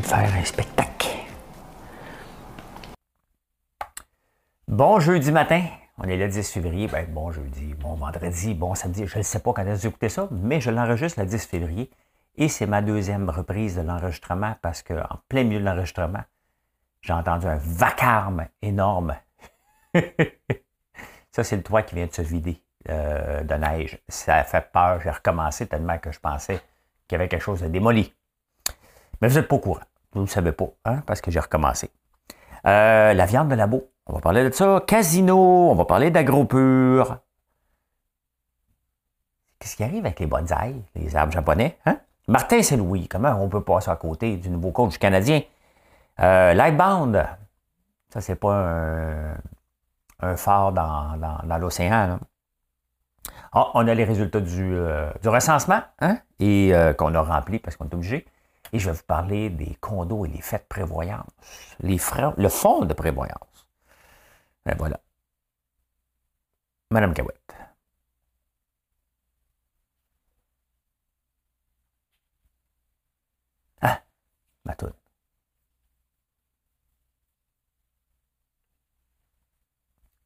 De faire un spectacle. Bon jeudi matin, on est le 10 février, ben, bon jeudi, bon vendredi, bon samedi, je ne sais pas quand est-ce que vous écoutez ça, mais je l'enregistre le 10 février et c'est ma deuxième reprise de l'enregistrement parce qu'en plein milieu de l'enregistrement, j'ai entendu un vacarme énorme. ça, c'est le toit qui vient de se vider euh, de neige. Ça a fait peur, j'ai recommencé tellement que je pensais qu'il y avait quelque chose de démoli. Mais vous n'êtes pas au courant. Vous ne le savez pas, hein, parce que j'ai recommencé. Euh, la viande de labo, on va parler de ça. Casino, on va parler d'agropur. Qu'est-ce qui arrive avec les bonsaïs, les arbres japonais? Hein? Martin Saint-Louis, comment on peut passer à côté du nouveau coach canadien? Euh, Lightbound, ça, c'est pas un, phare dans, l'océan. Ah, on a les résultats du, euh, recensement hein? et qu'on a rempli parce qu'on est obligé. Et je vais vous parler des condos et les fêtes de prévoyance. Les le fonds de prévoyance. Ben voilà. Madame Cahouette. Ah, ma toune.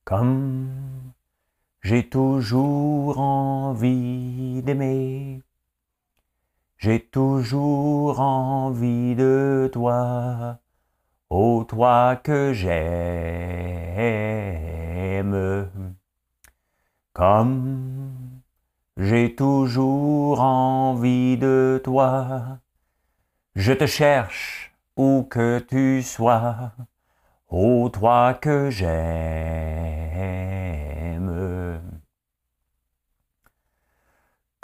Comme j'ai toujours envie d'aimer j'ai toujours envie de toi, ô toi que j'aime. Comme j'ai toujours envie de toi, je te cherche où que tu sois, ô toi que j'aime.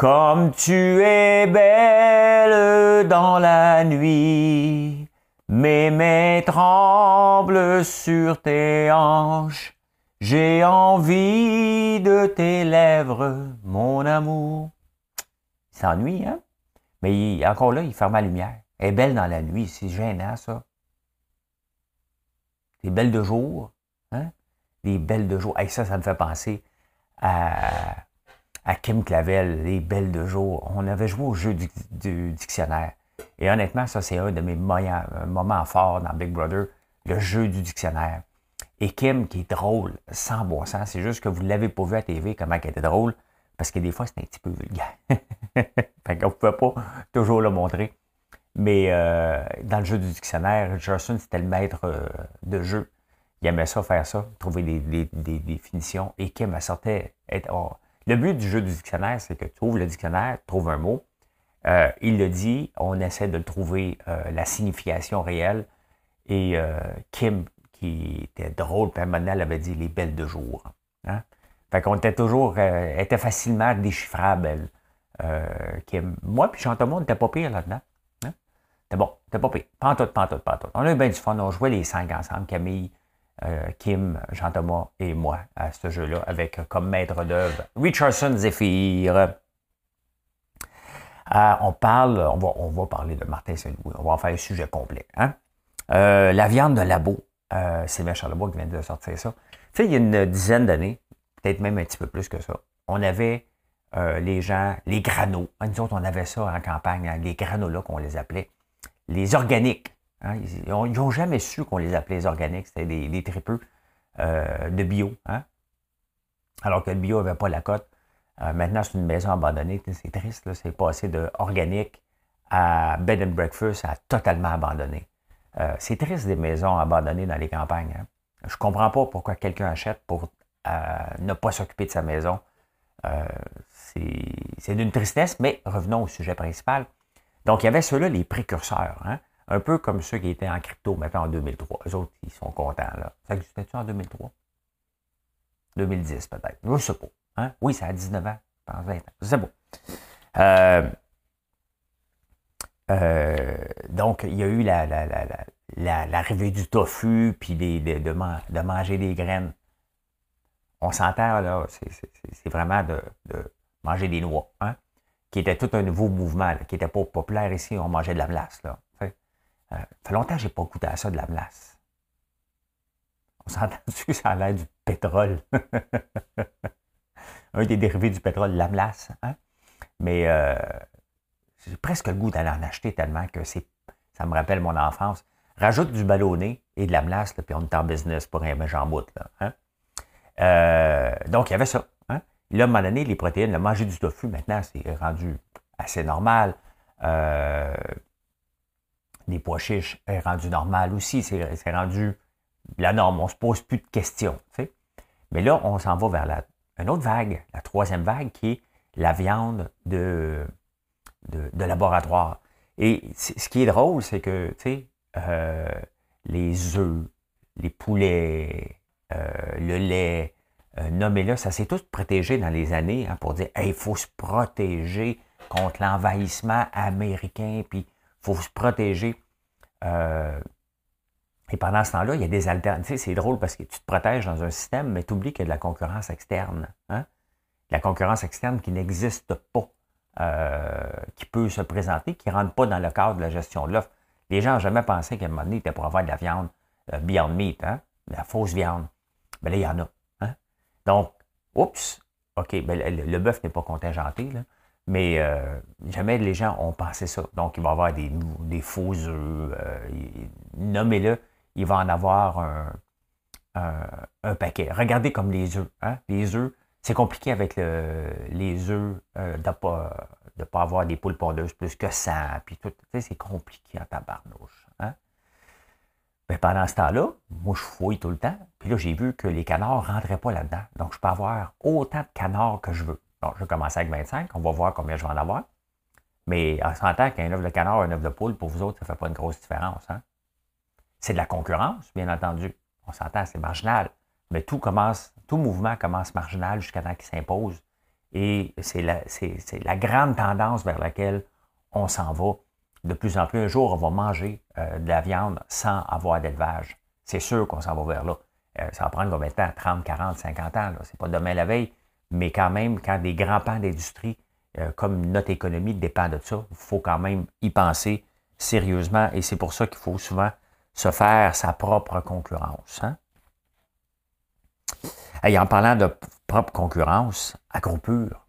Comme tu es belle dans la nuit, mes mains tremblent sur tes hanches, j'ai envie de tes lèvres, mon amour. Il s'ennuie, hein? Mais encore là, il ferme la lumière. Elle est belle dans la nuit, c'est gênant, ça. Des belles de jour, hein? Des belles de jour. Et ça, ça me fait penser à à Kim Clavel, les belles de jour. On avait joué au jeu du, dictionnaire. Et honnêtement, ça, c'est un de mes moments forts dans Big Brother, le jeu du dictionnaire. Et Kim, qui est drôle, sans bon c'est juste que vous ne l'avez pas vu à TV, comment elle était drôle, parce que des fois, c'est un petit peu vulgaire. fait qu'on ne pouvait pas toujours le montrer. Mais euh, dans le jeu du dictionnaire, Richardson, c'était le maître euh, de jeu. Il aimait ça, faire ça, trouver des, définitions. Et Kim, elle sortait, oh, le but du jeu du dictionnaire, c'est que tu ouvres le dictionnaire, tu trouves un mot, euh, il le dit, on essaie de trouver euh, la signification réelle. Et euh, Kim, qui était drôle, elle avait dit les belles de jour. Hein? Fait qu'on était toujours, était facilement déchiffrable, Kim. Moi, puis Jean-Thomas, on n'était pas pire là-dedans. Hein? C'était bon, c'était pas pire. Pantoute, pantoute, pantoute. On a eu bien du fun, on jouait les cinq ensemble, Camille, Kim, Jean-Thomas et moi à ce jeu-là, avec comme maître d'œuvre Richardson Zephyr. Euh, on parle, on va, parler de Martin Saint-Louis, on va faire un sujet complet. Hein. Euh, la viande de labo, c'est Sylvain Charlebois qui vient de sortir ça. Tu il y a une dizaine d'années, peut-être même un petit peu plus que ça, on avait les gens, les granos. Nous autres, on avait ça en campagne, hein, les granolas qu'on les appelait, les organiques. Hein, ils n'ont jamais su qu'on les appelait les organiques, c'était des, des tripeux euh, de bio. Hein. Alors que le bio n'avait pas la cote. Euh, maintenant, c'est une maison abandonnée. C'est triste, c'est passé de organique à bed and breakfast à totalement abandonné. Euh, c'est triste des maisons abandonnées dans les campagnes. Hein. Je ne comprends pas pourquoi quelqu'un achète pour ne pas s'occuper de sa maison. c'est d'une tristesse, mais revenons au sujet principal. Donc, il y avait ceux-là, les précurseurs. Un peu comme ceux qui étaient en crypto maintenant en 2003. Les autres, ils sont contents. Là. Ça existait-tu en 2003? 2010 peut-être. Je ne sais pas. Hein? Oui, ça a 19 ans. Je pense 20 ans. Sais pas. Euh, euh, donc, il y a eu l'arrivée du tofu, puis de, manger des graines. On s'entend, là, c'est vraiment de, manger des noix, hein, qui était tout un nouveau mouvement, qui n'était pas populaire ici, on mangeait de la glace. Là. Euh, ça fait longtemps que je n'ai pas goûté à ça, de la glace. On s'entend que ça a l'air du pétrole? un des dérivés du pétrole, la glace. Hein? Mais euh, j'ai presque le goût d'aller en acheter tellement que c'est, ça me rappelle mon enfance. Rajoute du ballonné et de la melasse, puis on est en business pour un j'en bout. Là, hein? euh, donc, il y avait ça. Hein? Là, à un moment donné, les protéines, manger du tofu, maintenant, c'est rendu assez normal. Euh, les pois chiches est rendu normal aussi. C'est rendu la norme. On ne se pose plus de questions. Mais là, on s'en va vers la, une autre vague, la troisième vague, qui est la viande de, de, laboratoire. Et ce qui est drôle, c'est que, euh, les œufs, les poulets, euh, le lait, euh, nommez-le, ça s'est tout protégé dans les années hein, pour dire, il faut se protéger contre l'envahissement américain, puis faut se protéger. et pendant ce temps-là, il y a des alternatives. C'est drôle parce que tu te protèges dans un système, mais tu oublies qu'il y a de la concurrence externe. Hein? La concurrence externe qui n'existe pas. Euh, qui peut se présenter, qui ne rentre pas dans le cadre de la gestion de l'offre. Les gens n'ont jamais pensé qu'à un moment donné, était pour avoir de la viande euh, Beyond Meat, hein? la fausse viande. Mais là, il y en a. Hein? Donc, oups, OK, ben, le, bœuf n'est pas contingenté, là, mais euh, jamais les gens ont pensé ça. Donc, il va y avoir des, des faux œufs. Nommez-le, il va en avoir un, un, paquet. Regardez comme les œufs. Hein? Les œufs, c'est compliqué avec les œufs euh, de ne pas, pas, avoir des poules pondeuses plus que ça. Puis tout, c'est compliqué en tabarnouche. Hein? Mais pendant ce temps-là, moi, je fouille tout le temps. Puis là, j'ai vu que les canards ne rentraient pas là-dedans. Donc, je peux avoir autant de canards que je veux. Je vais commencer avec 25. On va voir combien je vais en avoir. Mais en s'entend qu'un œuf de canard un œuf de poule, pour vous autres, ça ne fait pas une grosse différence. Hein? C'est de la concurrence, bien entendu. On s'entend, c'est marginal. Mais tout commence tout mouvement commence marginal jusqu'à temps qu'il s'impose. Et c'est la, grande tendance vers laquelle on s'en va. De plus en plus, un jour, on va manger euh, de la viande sans avoir d'élevage. C'est sûr qu'on s'en va vers là. Euh, ça va prendre combien de temps? 30, 40, 50 ans. Ce n'est pas demain la veille. Mais quand même, quand des grands pans d'industrie, euh, comme notre économie dépend de ça, il faut quand même y penser sérieusement. Et c'est pour ça qu'il faut souvent se faire sa propre concurrence. Hein? Et en parlant de propre concurrence, Agropur.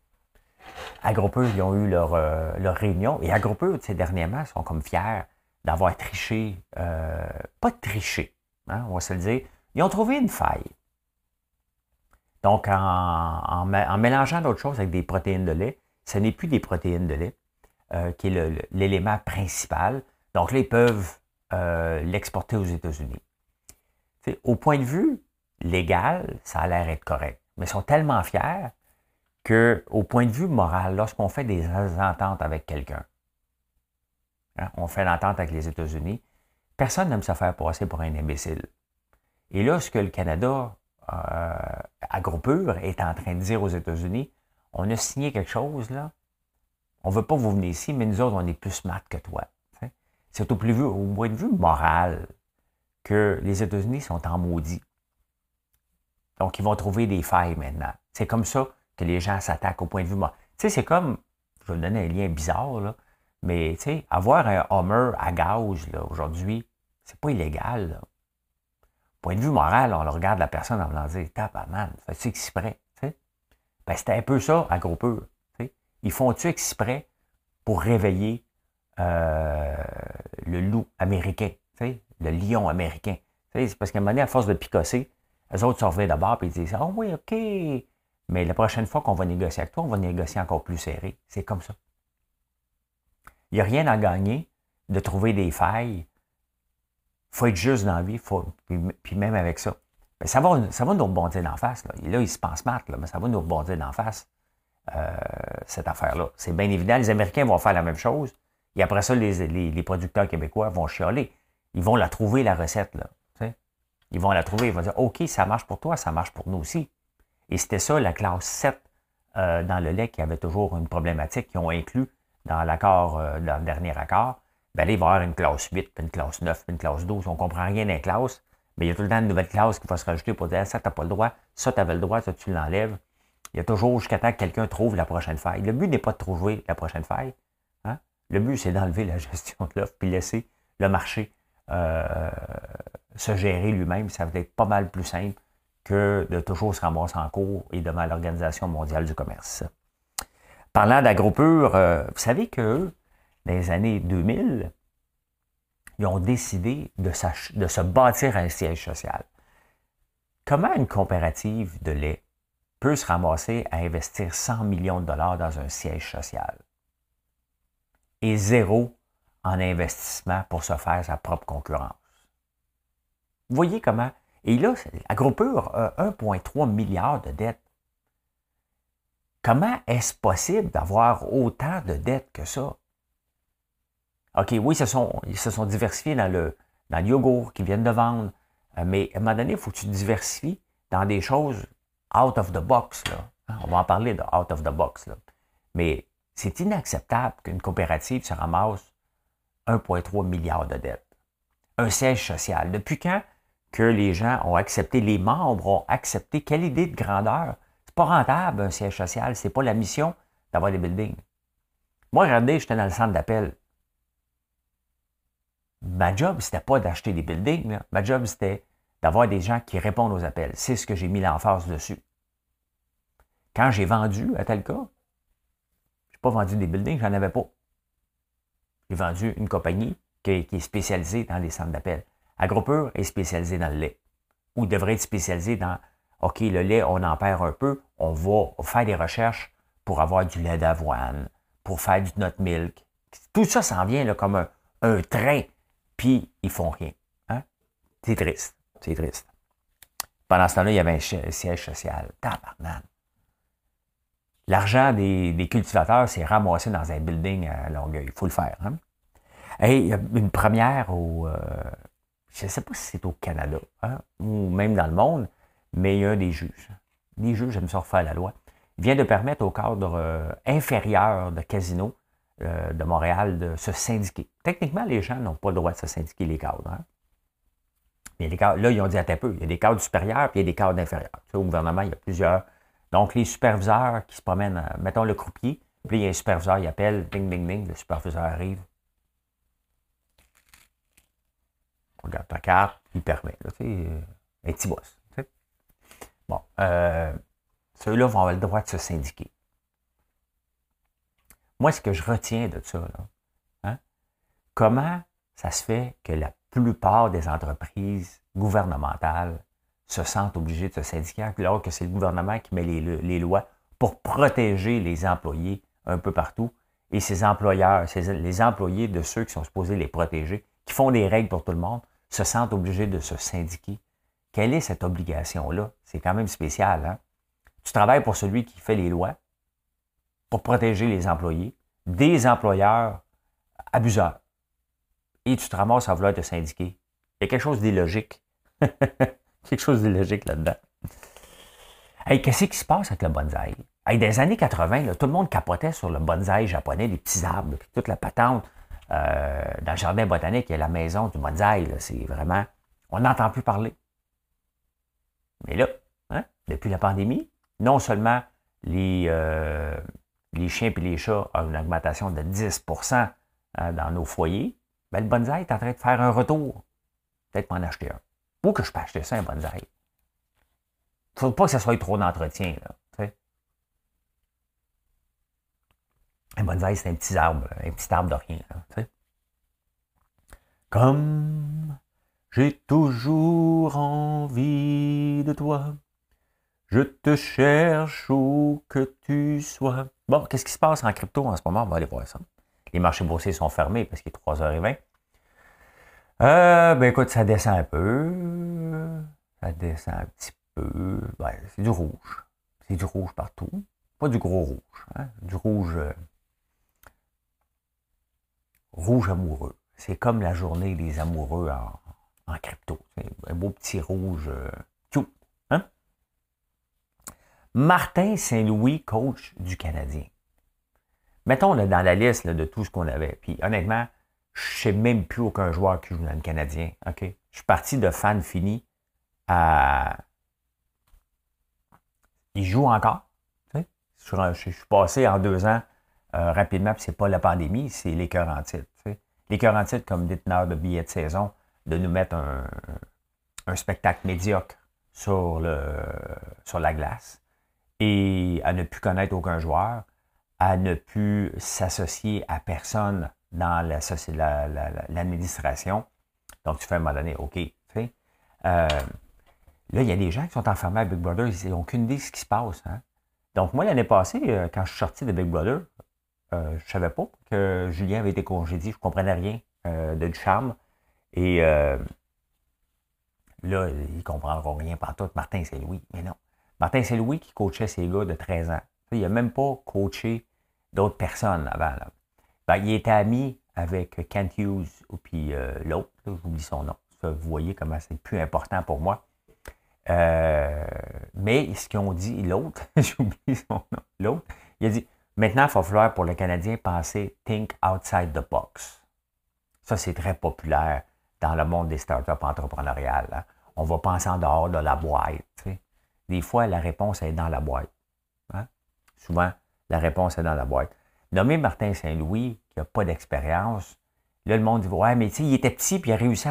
Agropur, ils ont eu leur, euh, réunion. Et Agropur, ces dernièrement, sont comme fiers d'avoir triché. Euh, pas triché, hein, on va se le dire. Ils ont trouvé une faille. Donc, en, mélangeant d'autres choses avec des protéines de lait, ce n'est plus des protéines de lait, euh, qui est l'élément principal. Donc là, ils peuvent l'exporter aux États-Unis. Au point de vue légal, ça a l'air être correct. Mais ils sont tellement fiers qu'au point de vue moral, lorsqu'on fait des ententes avec quelqu'un, hein, on fait l'entente avec les États-Unis, personne n'aime se faire passer pour un imbécile. Et là, ce que le Canada, euh, à Groupure, est en train de dire aux États-Unis, on a signé quelque chose, là, on ne veut pas vous venir ici, mais nous autres, on est plus smart que toi. C'est au, point de vue moral que les États-Unis sont en maudit. Donc, ils vont trouver des failles maintenant. C'est comme ça que les gens s'attaquent au point de vue. Tu sais, c'est comme, je vais vous donner un lien bizarre, là, mais tu sais, avoir un Homer à gaz aujourd'hui, c'est pas illégal. Là. Point de vue moral, on regarde la personne en voulant dire Tabarnak, fais-tu exprès? Ben, c'était un peu ça à gros. Ils font-tu exprès pour réveiller euh, le loup américain, le lion américain? C'est parce qu'à un moment donné, à force de picosser, les autres sont d'abord et ils disent Ah oui, OK. Mais la prochaine fois qu'on va négocier avec toi, on va négocier encore plus serré. C'est comme ça. Il n'y a rien à gagner de trouver des failles. Faut être juste dans la vie, faut, puis, même avec ça. Mais ça, va, ça va nous rebondir d'en face. Là. là, ils se pensent mal, mais ça va nous rebondir d'en face, euh, cette affaire-là. C'est bien évident, les Américains vont faire la même chose. Et après ça, les, les producteurs québécois vont chialer. Ils vont la trouver, la recette. Là. Ils vont la trouver, ils vont dire, OK, ça marche pour toi, ça marche pour nous aussi. Et c'était ça, la classe 7 euh, dans le lait qui avait toujours une problématique, qui ont inclus dans l'accord, euh, dans le dernier accord, ben là, il va y avoir une classe 8, puis une classe 9, puis une classe 12. On ne comprend rien dans classe, mais il y a tout le temps une nouvelle classe qui va se rajouter pour dire ça, tu n'as pas le droit, ça, tu avais le droit, ça, tu l'enlèves. Il y a toujours jusqu'à temps que quelqu'un trouve la prochaine faille. Le but n'est pas de trouver la prochaine faille. Hein? Le but, c'est d'enlever la gestion de l'offre puis laisser le marché euh, se gérer lui-même. Ça va être pas mal plus simple que de toujours se ramasser en cours et devant l'Organisation mondiale du commerce. Parlant d'agropure, euh, vous savez que dans les années 2000, ils ont décidé de, se bâtir un siège social. Comment une coopérative de lait peut se ramasser à investir 100 millions de dollars dans un siège social et zéro en investissement pour se faire sa propre concurrence? Vous voyez comment? Et là, Agropur a 1,3 milliard de dettes. Comment est-ce possible d'avoir autant de dettes que ça? OK, oui, ils se sont, ils se sont diversifiés dans le, dans le yogourt qu'ils viennent de vendre, euh, mais à un moment donné, il faut que tu diversifies dans des choses out of the box. Là. Hein, on va en parler de out of the box. Là. Mais c'est inacceptable qu'une coopérative se ramasse 1,3 milliard de dettes. Un siège social. Depuis quand que les gens ont accepté, les membres ont accepté, quelle idée de grandeur? C'est pas rentable, un siège social. C'est pas la mission d'avoir des buildings. Moi, regardez, j'étais dans le centre d'appel ma job, c'était pas d'acheter des buildings. Ma job, c'était d'avoir des gens qui répondent aux appels. C'est ce que j'ai mis l'emphase dessus. Quand j'ai vendu à tel cas, je n'ai pas vendu des buildings, j'en avais pas. J'ai vendu une compagnie qui est, spécialisée dans les centres d'appel. Agropur est spécialisé dans le lait. Ou devrait être spécialisé dans OK, le lait, on en perd un peu, on va faire des recherches pour avoir du lait d'avoine, pour faire du nut milk. Tout ça s'en vient comme un, un train puis ils font rien. Hein? C'est triste. C'est triste. Pendant ce temps-là, il y avait un siège social. Tabarnan. L'argent des, cultivateurs s'est ramassé dans un building à Longueuil. Il faut le faire. Hein? Et il y a une première au. Euh, je ne sais pas si c'est au Canada hein, ou même dans le monde, mais il y a des juges. Les juges j'aime ça refaire la loi. Il vient de permettre au cadre euh, inférieur de casino euh, de Montréal de se syndiquer. Techniquement, les gens n'ont pas le droit de se syndiquer, les cadres. Hein. Mais les cadres, là, ils ont dit à peu. Il y a des cadres supérieurs puis il y a des cadres inférieurs. au gouvernement, il y a plusieurs. Donc, les superviseurs qui se promènent, euh, mettons le croupier, puis il y a un superviseur, il appelle, ding, ding, ding, le superviseur arrive. Regarde ta carte, il permet. Là, euh, un petit boss. Bon, ceux-là vont avoir le droit de se syndiquer. Moi, ce que je retiens de ça, hein, comment ça se fait que la plupart des entreprises gouvernementales se sentent obligées de se syndiquer alors que c'est le gouvernement qui met les, lois pour protéger les employés un peu partout? Et ces employeurs, les employés de ceux qui sont supposés les protéger, qui font des règles pour tout le monde, se sentent obligés de se syndiquer. Quelle est cette obligation-là? C'est quand même spécial. Hein? Tu travailles pour celui qui fait les lois, pour protéger les employés, des employeurs abuseurs. Et tu te ramasses à vouloir te syndiquer. Il y a quelque chose d'illogique. quelque chose d'illogique là-dedans. Hey, qu'est-ce qui se passe avec le bonsaï? Hey, des années 80, tout le monde capotait sur le bonsaï japonais, les petits arbres, toute la patente. Euh, dans le jardin botanique, il y a la maison du bonsaï. C'est vraiment. On n'entend plus parler. Mais là, hein, depuis la pandémie, non seulement les, euh, les chiens et les chats ont une augmentation de 10% euh, dans nos foyers, ben, le bonsaï est en train de faire un retour. Peut-être m'en acheter un. Ou que je peux acheter ça, un bonsaï. Il ne faut pas que ça soit trop d'entretien. un bonsaï, c'est un petit arbre, un petit arbre de rien. Comme j'ai toujours envie de toi, je te cherche où que tu sois. Bon, qu'est-ce qui se passe en crypto en ce moment? On va aller voir ça. Les marchés boursiers sont fermés parce qu'il est 3h20. Euh, ben écoute, ça descend un peu. Ça descend un petit peu. Ben, c'est du rouge. C'est du rouge partout. Pas du gros rouge. Hein? Du rouge. Euh, rouge amoureux. C'est comme la journée des amoureux en, crypto. C'est un beau petit rouge euh, Martin Saint-Louis, coach du Canadien. Mettons dans la liste de tout ce qu'on avait. Puis honnêtement, je sais même plus aucun joueur qui joue dans le Canadien. Je suis parti de fan fini à. Il joue encore. Je, suis passé en deux ans euh, rapidement, puis c'est pas la pandémie, c'est les en titre. Les cœurs en titre comme déteneur de billets de saison, de nous mettre un, spectacle médiocre sur la glace à ne plus connaître aucun joueur, à ne plus s'associer à personne dans l'administration. Donc, tu fais à un moment donné, OK. Euh, là, il y a des gens qui sont enfermés à Big Brother, ils n'ont aucune idée de ce qui se passe. Hein. Donc, moi, l'année passée, euh, quand je suis sorti de Big Brother, euh, je ne savais pas que Julien avait été congédié. Je ne comprenais rien de du charme. Et là, ils ne comprendront rien par tout. Martin Saint-Louis. Mais non. Martin Saint-Louis qui coachait ses gars de 13 ans. Il n'a même pas coaché d'autres personnes avant. Ben, il était ami avec Kent Hughes puis euh, l'autre, j'oublie son nom. vous voyez comment c'est plus important pour moi. Euh, mais ce qu'ils ont dit, l'autre, j'oublie son nom, l'autre, il a dit maintenant, il va falloir pour le Canadien penser think outside the box. Ça, c'est très populaire dans le monde des startups entrepreneuriales. Hein. On va penser en dehors de la boîte. Des fois, la réponse est dans la boîte. Hein? Souvent, la réponse est dans la boîte. Nommer Martin Saint-Louis, qui n'a pas d'expérience, là, le monde dit Ouais, mais tu sais, il était petit puis il a réussi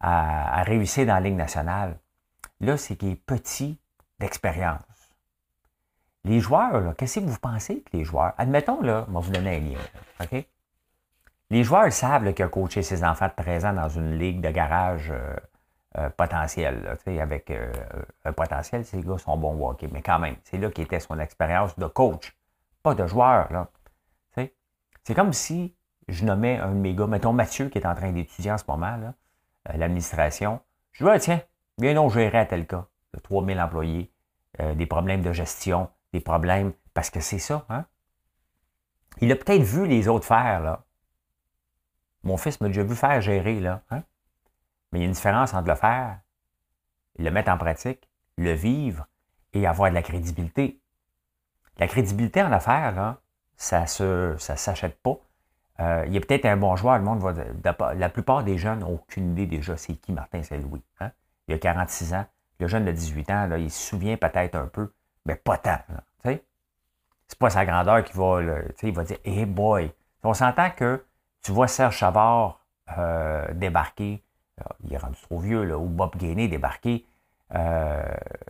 à, réussir dans la Ligue nationale. Là, c'est qu'il est petit d'expérience. Les joueurs, qu'est-ce que vous pensez que les joueurs. Admettons, là, je vais vous donner un lien. Les joueurs savent qu'il a coaché ses enfants de 13 ans dans une ligue de garage euh, euh, potentiel. avec euh, un potentiel, ces gars sont bons au. Mais quand même, c'est là qu'était son expérience de coach, pas de joueur. Là. C'est comme si je nommais un de mes gars, mettons Mathieu, qui est en train d'étudier en ce moment, euh, l'administration. Je dis, ah, tiens, viens donc gérer à tel cas. 3000 employés, des problèmes de gestion, des problèmes, parce que c'est ça. Hein? Il a peut-être vu les autres faire. Là. Mon fils m'a déjà vu faire gérer. Là, hein? Mais il y a une différence entre le faire, le mettre en pratique, le vivre et avoir de la crédibilité. La crédibilité en affaires, là, ça ne ça s'achète pas. Euh, il y a peut-être un bon joueur, le monde va. la plupart des jeunes n'ont aucune idée déjà c'est qui Martin Saint-Louis. Hein? Il a 46 ans. Le jeune de 18 ans, là, il se souvient peut-être un peu, mais pas tant. C'est pas sa grandeur qui va. il va dire Hey boy! On s'entend que tu vois Serge Chavard euh, débarquer il est rendu trop vieux, là, ou Bob Gainey débarquer euh,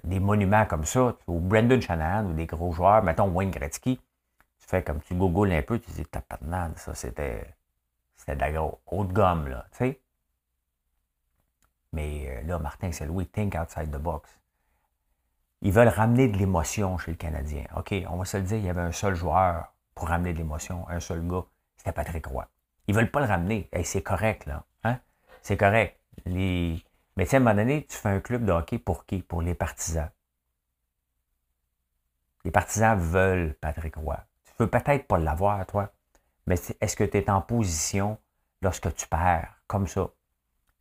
des monuments comme ça, ou Brendan Shanahan, ou des gros joueurs, mettons Wayne Gretzky, tu fais comme tu googles un peu, tu dis, tabarnak, ça c'était, c'était de la haute gomme, là, tu sais. Mais euh, là, Martin Saint-Louis, think outside the box. Ils veulent ramener de l'émotion chez le Canadien. OK, on va se le dire, il y avait un seul joueur pour ramener de l'émotion, un seul gars, c'était Patrick Roy. Ils veulent pas le ramener. et c'est correct, là. Hein? C'est correct. Les... Mais sais, à un moment donné, tu fais un club de hockey pour qui? Pour les partisans. Les partisans veulent Patrick Roy. Tu peux peut-être pas l'avoir, toi, mais est-ce que tu es en position lorsque tu perds? Comme ça,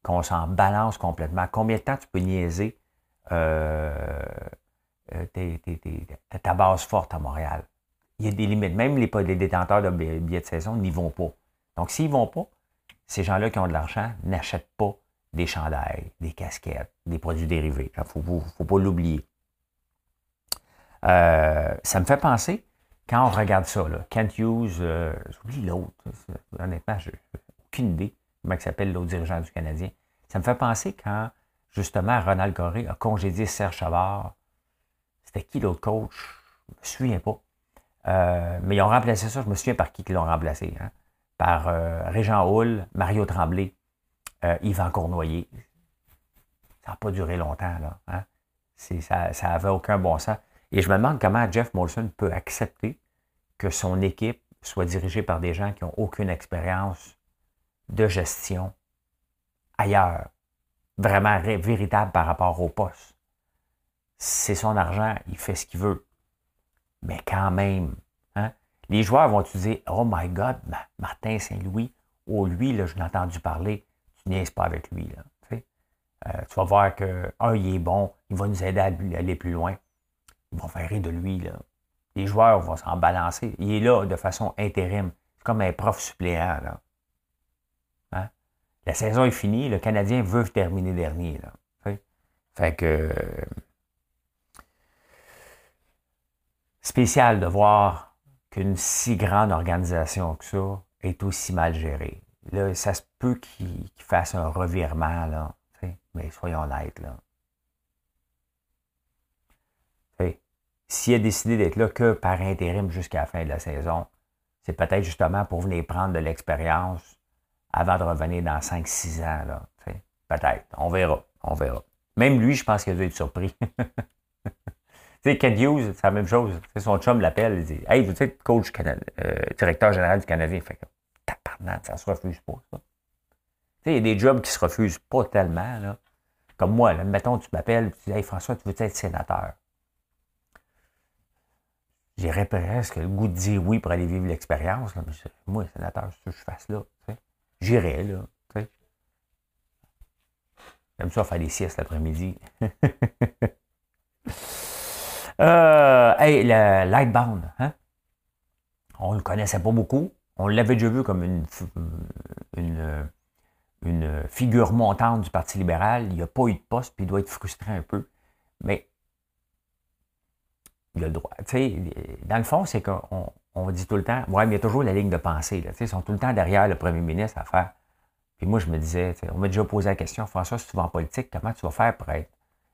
qu'on s'en balance complètement? Combien de temps tu peux niaiser euh, euh, ta base forte à Montréal? Il y a des limites. Même les, les détenteurs de billets de saison n'y vont pas. Donc, s'ils ne vont pas, ces gens-là qui ont de l'argent n'achètent pas des chandails, des casquettes, des produits dérivés. Il ne faut, pas l'oublier. Euh, ça me fait penser, quand on regarde ça, là, Kent Hughes, euh, j'oublie l'autre, honnêtement, je aucune idée comment s'appelle l'autre dirigeant du Canadien. Ça me fait penser quand, justement, Ronald Coré a congédié Serge Chavard. C'était qui l'autre coach? Je ne me souviens pas. Euh, mais ils ont remplacé ça, je me souviens par qui ils l'ont remplacé. Hein? Par Régent Hull, Mario Tremblay euh, Yvan Cournoyer. Ça n'a pas duré longtemps, là. Hein? Ça n'avait aucun bon sens. Et je me demande comment Jeff Molson peut accepter que son équipe soit dirigée par des gens qui n'ont aucune expérience de gestion ailleurs, vraiment véritable par rapport au poste. C'est son argent, il fait ce qu'il veut. Mais quand même, hein? les joueurs vont te dire Oh my God, Martin Saint-Louis, oh lui, là, je l'ai entendu parler niaise pas avec lui. Là, euh, tu vas voir que, un, il est bon, il va nous aider à aller plus loin. Ils vont faire rire de lui. Là. Les joueurs vont s'en balancer. Il est là de façon intérim. Comme un prof suppléant. Là. La saison est finie, le Canadien veut terminer dernier. Là. Fait que. Spécial de voir qu'une si grande organisation que ça est aussi mal gérée. Là, ça se peut qu'il fasse un revirement, là. Mais soyons honnêtes, là. S'il a décidé d'être là que par intérim jusqu'à la fin de la saison, c'est peut-être justement pour venir prendre de l'expérience avant de revenir dans 5-6 ans. Peut-être. On verra. On verra. Même lui, je pense qu'il a dû être surpris. Ken Hughes, c'est la même chose. son chum l'appelle, il dit Hey, vous êtes coach euh, directeur général du Canadien. Fait tabarnak, ça se refuse pas, ça. Tu sais, il y a des jobs qui se refusent pas tellement, là. Comme moi, là, mettons, tu m'appelles, tu dis François, tu veux être sénateur? J'irais presque le goût de dire oui pour aller vivre l'expérience. Moi, sénateur, c'est ce que je fasse là. J'irais, là. J'aime ça faire des siestes l'après-midi. euh, hey, le Lightbound, hein? On ne le connaissait pas beaucoup. On l'avait déjà vu comme une, une, figure montante du Parti libéral. Il n'y a pas eu de poste, puis il doit être frustré un peu. Mais il a le droit. dans le fond, c'est qu'on on dit tout le temps, ouais, mais il y a toujours la ligne de pensée. Là, ils sont tout le temps derrière le premier ministre à faire puis moi, je me disais, on m'a déjà posé la question, François, si tu vas en politique, comment tu vas faire pour être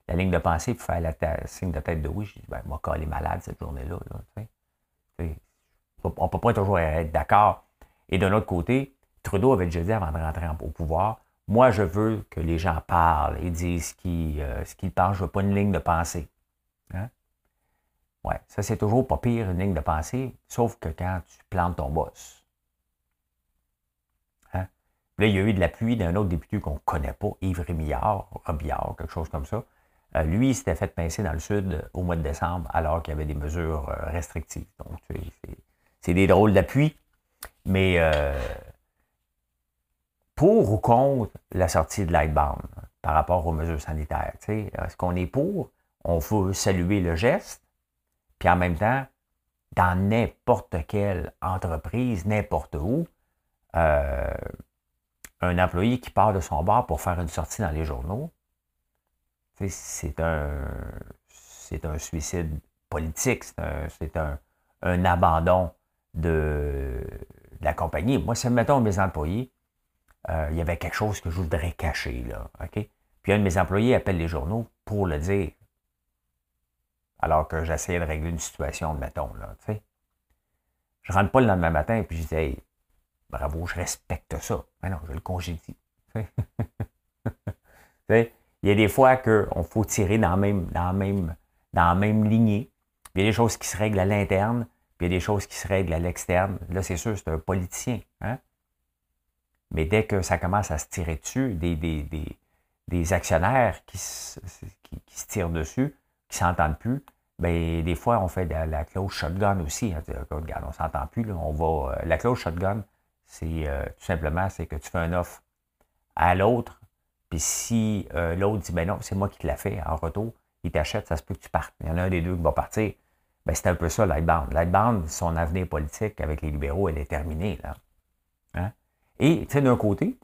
la ligne de pensée pour faire la signe de tête de oui? Je dis, ben, moi, quand est malade cette journée-là. On ne peut pas toujours être d'accord. Et d'un autre côté, Trudeau avait déjà dit avant de rentrer au pouvoir, moi, je veux que les gens parlent et disent ce qu'ils euh, pensent. Je ne veux pas une ligne de pensée. Hein? Ouais, ça, c'est toujours pas pire, une ligne de pensée, sauf que quand tu plantes ton boss. Là, il y a eu de l'appui d'un autre député qu'on ne connaît pas, Yves Rémillard, Robillard, quelque chose comme ça. Euh, lui, il s'était fait pincer dans le sud au mois de décembre, alors qu'il y avait des mesures euh, restrictives. Donc, c'est des drôles d'appui. Mais euh, pour ou contre la sortie de Lightbound par rapport aux mesures sanitaires, est-ce qu'on est pour? On veut saluer le geste, puis en même temps, dans n'importe quelle entreprise, n'importe où, un employé qui part de son bar pour faire une sortie dans les journaux, c'est un, c'est un suicide politique, c'est un, abandon de, la compagnie. Moi, si, mettons, mes employés, euh, il y avait quelque chose que je voudrais cacher, là, OK? Puis un de mes employés appelle les journaux pour le dire, alors que j'essayais de régler une situation, mettons, là, tu sais. Je rentre pas le lendemain matin et puis je dis, hey, bravo, je respecte ça. Mais non, je le congédie. il y a des fois qu'on faut tirer dans la même, dans même, dans même lignée. Il y a des choses qui se règlent à l'interne, puis il y a des choses qui se règlent à l'externe. Là, c'est sûr, c'est un politicien. Hein. Mais dès que ça commence à se tirer dessus, des, des, actionnaires qui, se tirent dessus, qui ne s'entendent plus, ben, des fois, on fait de la, clause shotgun aussi. Hein. Regarde, on ne s'entend plus. On va, euh, la clause shotgun, c'est euh, tout simplement, c'est que tu fais un offre à l'autre, puis si euh, l'autre dit, ben non, c'est moi qui te l'ai fait en retour, il t'achète, ça se peut que tu partes. Il y en a un des deux qui va partir. Ben, c'est un peu ça, Lightbound. Lightbound, son avenir politique avec les libéraux, elle est terminée. Là. Hein? Et, tu sais, d'un côté,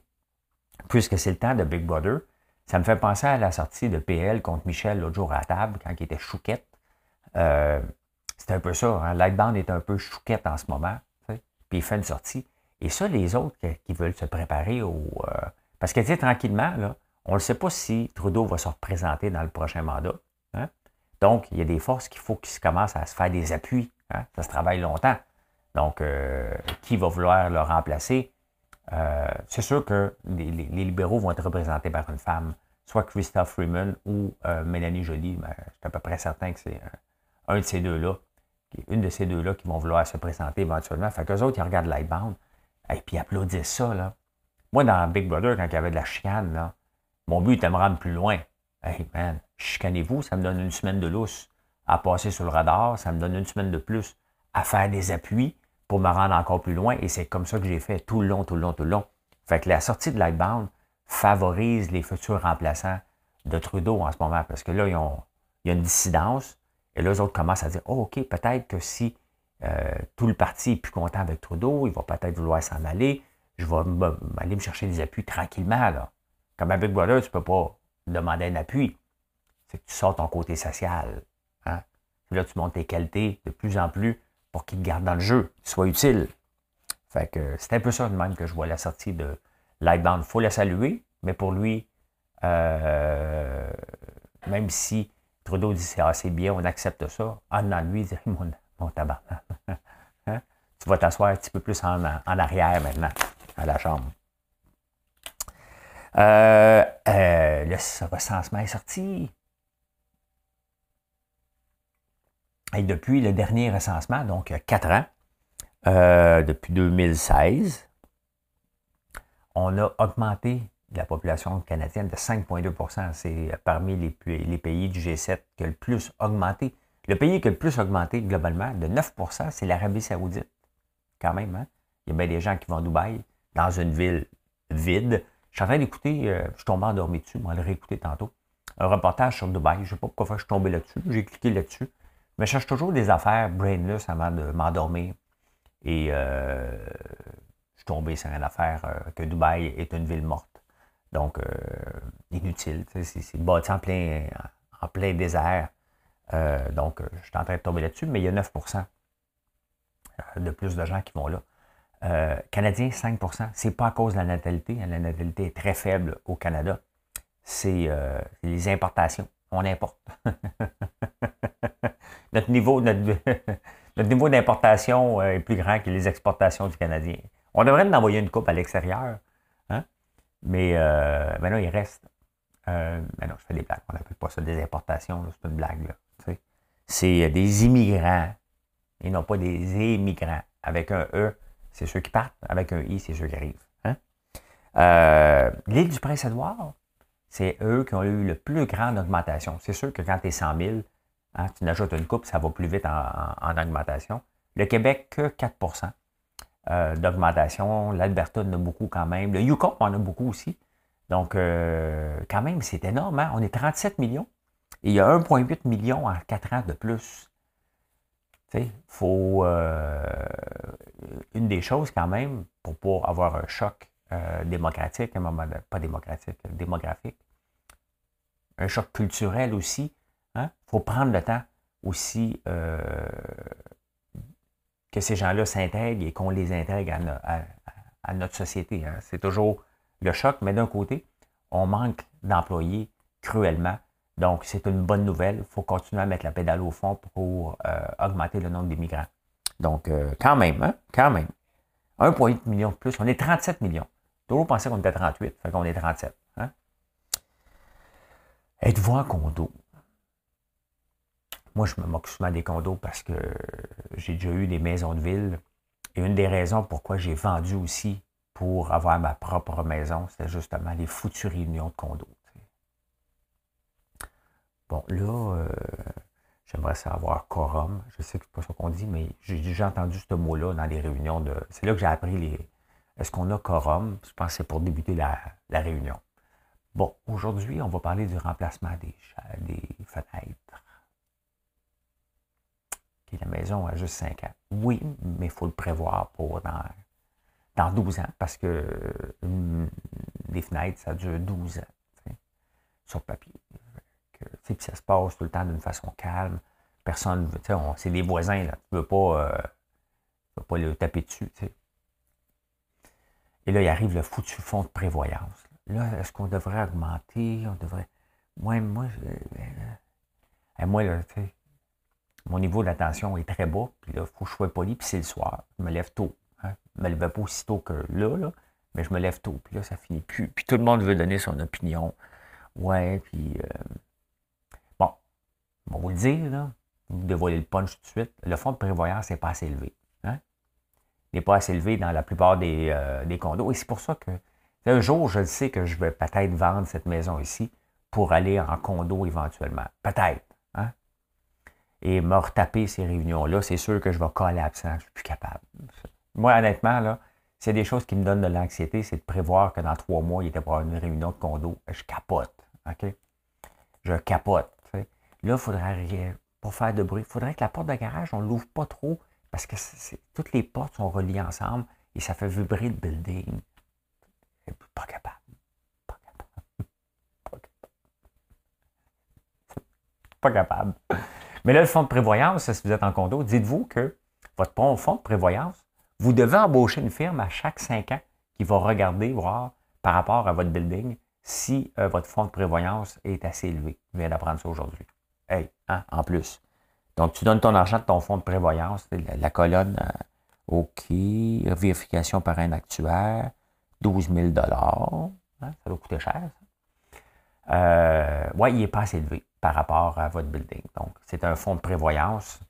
puisque c'est le temps de Big Brother, ça me fait penser à la sortie de PL contre Michel l'autre jour à table, quand il était chouquette. Euh, c'est un peu ça. Hein? Lightbound est un peu chouquette en ce moment. Puis il fait une sortie. Et ça, les autres qui veulent se préparer au. Euh, parce que, tu sais, tranquillement, là, on ne sait pas si Trudeau va se représenter dans le prochain mandat. Donc, il y a des forces qu'il faut qu'ils commencent à se faire des appuis. Hein. Ça se travaille longtemps. Donc, euh, qui va vouloir le remplacer? Euh, c'est sûr que les, libéraux vont être représentés par une femme, soit Christophe Freeman ou Mélanie Joly. Ben, je suis à peu près certain que c'est un de ces deux-là, une de ces deux-là qui vont vouloir se présenter éventuellement. Fait qu'eux autres, ils regardent Lightbound. Et puis applaudissent ça, là. Moi, dans Big Brother, quand il y avait de la chicane, là, mon but était de me rendre plus loin. Hey, man, chicanez-vous, ça me donne une semaine de lousse à passer sur le radar, ça me donne une semaine de plus à faire des appuis pour me rendre encore plus loin. Et c'est comme ça que j'ai fait tout le long, tout le long, tout le long. Fait que la sortie de Lightbound favorise les futurs remplaçants de Trudeau en ce moment, parce que là, il y a une dissidence, et là, les autres commencent à dire, oh, OK, peut-être que si euh, tout le parti est plus content avec Trudeau, il va peut-être vouloir s'en aller. je vais aller me chercher des appuis tranquillement. Là. Comme avec Brother, tu ne peux pas demander un appui. C'est que tu sors ton côté social. Hein? Là, tu montes tes qualités de plus en plus pour qu'il te garde dans le jeu, soit utile. Fait que c'est un peu ça de même que je vois la sortie de Lightbound. Faut la saluer, mais pour lui, euh, même si Trudeau dit c'est assez bien, on accepte ça, en dedans lui, il dit mon, mon tabac. Hein? Tu vas t'asseoir un petit peu plus en, arrière maintenant, à la chambre. Euh, euh, le recensement est sorti. Et depuis le dernier recensement, donc 4 ans, euh, depuis 2016, on a augmenté la population canadienne de 5,2% C'est parmi les, pays du G7 qui a le plus augmenté. Le pays qui a le plus augmenté globalement, de 9% c'est l'Arabie saoudite. Quand même, hein? Il y a bien des gens qui vont à Dubaï, dans une ville vide. Je suis en train d'écouter, euh, je suis tombé endormi dessus, on va le réécouter tantôt, un reportage sur Dubaï. Je ne sais pas pourquoi je suis tombé là-dessus. J'ai cliqué là-dessus. Mais je cherche toujours des affaires brainless avant de m'endormir. Et euh, je suis tombé sur une affaire euh, que Dubaï est une ville morte. Donc, euh, inutile. C'est bâti en plein, en plein désert. donc, je suis en train de tomber là-dessus, mais il y a 9% de plus de gens qui vont là. Canadiens, 5% C'est pas à cause de la natalité. La natalité est très faible au Canada. C'est les importations. On importe. notre niveau, d'importation euh, est plus grand que les exportations du Canadien. On devrait en envoyer une coupe à l'extérieur, hein? mais euh, maintenant il reste. Euh, mais non, je fais des blagues. On n'appelle pas ça des importations, c'est une blague. C'est des immigrants et non pas des immigrants. Avec un E, c'est ceux qui partent. Avec un I, c'est ceux qui arrivent. Hein? L'île du Prince-Édouard, c'est eux qui ont eu le plus grande augmentation. C'est sûr que quand tu es 100 000, Hein, tu n'ajoutes une coupe, ça va plus vite en, augmentation. Le Québec, que 4 euh, d'augmentation. L'Alberta en a beaucoup quand même. Le Yukon en a beaucoup aussi. Donc, euh, quand même, c'est énorme. Hein. On est 37 millions. Et il y a 1,8 million en 4 ans de plus. Il faut. Euh, une des choses, quand même, pour pas avoir un choc démocratique, un moment pas démocratique, démographique, un choc culturel aussi, il hein? faut prendre le temps aussi euh, que ces gens-là s'intègrent et qu'on les intègre à, notre société. Hein. C'est toujours le choc, mais d'un côté, on manque d'employés cruellement. Donc, c'est une bonne nouvelle. Il faut continuer à mettre la pédale au fond pour euh, augmenter le nombre d'immigrants. Donc, euh, quand même, hein? quand même. 1,8 million de plus. On est 37 millions. Toujours pensé qu'on était 38, fait qu'on est 37. Hein? Êtes-vous en condo? Moi, je me moque souvent des condos parce que j'ai déjà eu des maisons de ville. Et une des raisons pourquoi j'ai vendu aussi pour avoir ma propre maison, c'était justement les foutues réunions de condos. Bon, là, euh, j'aimerais savoir quorum. Je sais que pas ça qu'on dit, mais j'ai déjà entendu ce mot-là dans les réunions de. C'est là que j'ai appris les. Est-ce qu'on a quorum? Je pense que c'est pour débuter la, réunion. Bon, aujourd'hui, on va parler du remplacement des, des fenêtres la maison a juste 5 ans. Oui, mais il faut le prévoir pour dans, dans 12 ans, parce que les fenêtres, ça dure 12 ans, sur papier. ça se passe tout le temps d'une façon calme. Personne veut, c'est des voisins, là. Tu ne veux pas, euh, pas le taper dessus, Et là, il arrive le foutu fonds de prévoyance. Là, est-ce qu'on devrait augmenter? On devrait. Moi, moi, euh, moi, là, tu sais, mon niveau d'attention est très bas, puis là, il faut que je sois poli, puis c'est le soir. Je me lève tôt. Hein. Je ne me lève pas aussi tôt que là, là, mais je me lève tôt, puis là, ça finit plus. Puis tout le monde veut donner son opinion. Ouais, puis. Euh, bon, on va vous le dire, là. Vous dévoilez le punch tout de suite. Le fonds de prévoyance n'est pas assez élevé. Hein? Il n'est pas assez élevé dans la plupart des, euh, des condos. Et c'est pour ça que un jour, je sais que je vais peut-être vendre cette maison ici pour aller en condo éventuellement. Peut-être et me retaper ces réunions-là, c'est sûr que je vais collapser. Je ne suis plus capable. Moi, honnêtement, là, c'est des choses qui me donnent de l'anxiété, c'est de prévoir que dans trois mois, il était pour avoir une réunion de condo. Je capote. OK? Je capote. Là, il faudrait pas faire de bruit. Il faudrait que la porte de garage, on ne l'ouvre pas trop parce que toutes les portes sont reliées ensemble et ça fait vibrer le building. Je suis pas capable. Pas capable. Pas capable. Pas capable. Mais là, le fonds de prévoyance, si vous êtes en condo, dites-vous que votre fonds de prévoyance, vous devez embaucher une firme à chaque cinq ans qui va regarder, voir par rapport à votre building si euh, votre fonds de prévoyance est assez élevé. Je viens d'apprendre ça aujourd'hui. Hey, hein, en plus. Donc, tu donnes ton argent de ton fonds de prévoyance, la, colonne euh, OK, vérification par un actuaire, 12 000 hein, Ça doit coûter cher, ça. Euh, oui, il n'est pas assez élevé par rapport à votre building. Donc, c'est un fonds de prévoyance.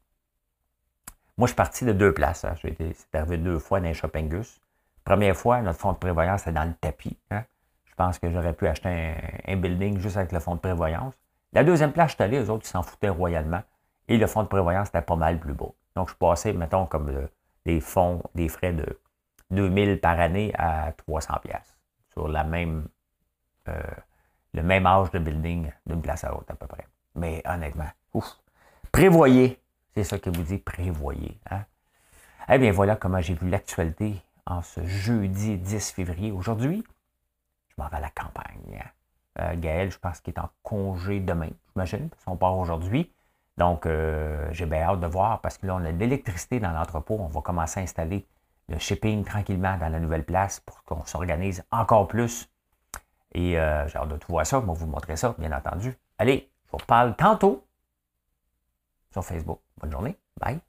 Moi, je suis parti de deux places. Hein. J'ai c'est arrivé deux fois dans les Shoppingus. Première fois, notre fonds de prévoyance était dans le tapis. Hein. Je pense que j'aurais pu acheter un, building juste avec le fonds de prévoyance. La deuxième place, je suis allé, eux autres, ils s'en foutaient royalement. Et le fonds de prévoyance était pas mal plus beau. Donc, je passais, mettons, comme des fonds, des frais de 2000 par année à 300 pièces sur la même, euh, le même âge de building d'une place à l'autre à peu près. Mais honnêtement, ouf. Prévoyez, c'est ça que vous dit, prévoyez. Hein? Eh bien voilà comment j'ai vu l'actualité en ce jeudi 10 février. Aujourd'hui, je m'en vais à la campagne. Euh, Gaël, je pense qu'il est en congé demain, j'imagine, parce qu'on part aujourd'hui. Donc, euh, j'ai bien hâte de voir parce que là, on a de l'électricité dans l'entrepôt. On va commencer à installer le shipping tranquillement dans la nouvelle place pour qu'on s'organise encore plus. Et euh, j'ai hâte de tout voir ça. Moi, vous montrer ça, bien entendu. Allez, je vous reparle tantôt sur Facebook. Bonne journée. Bye.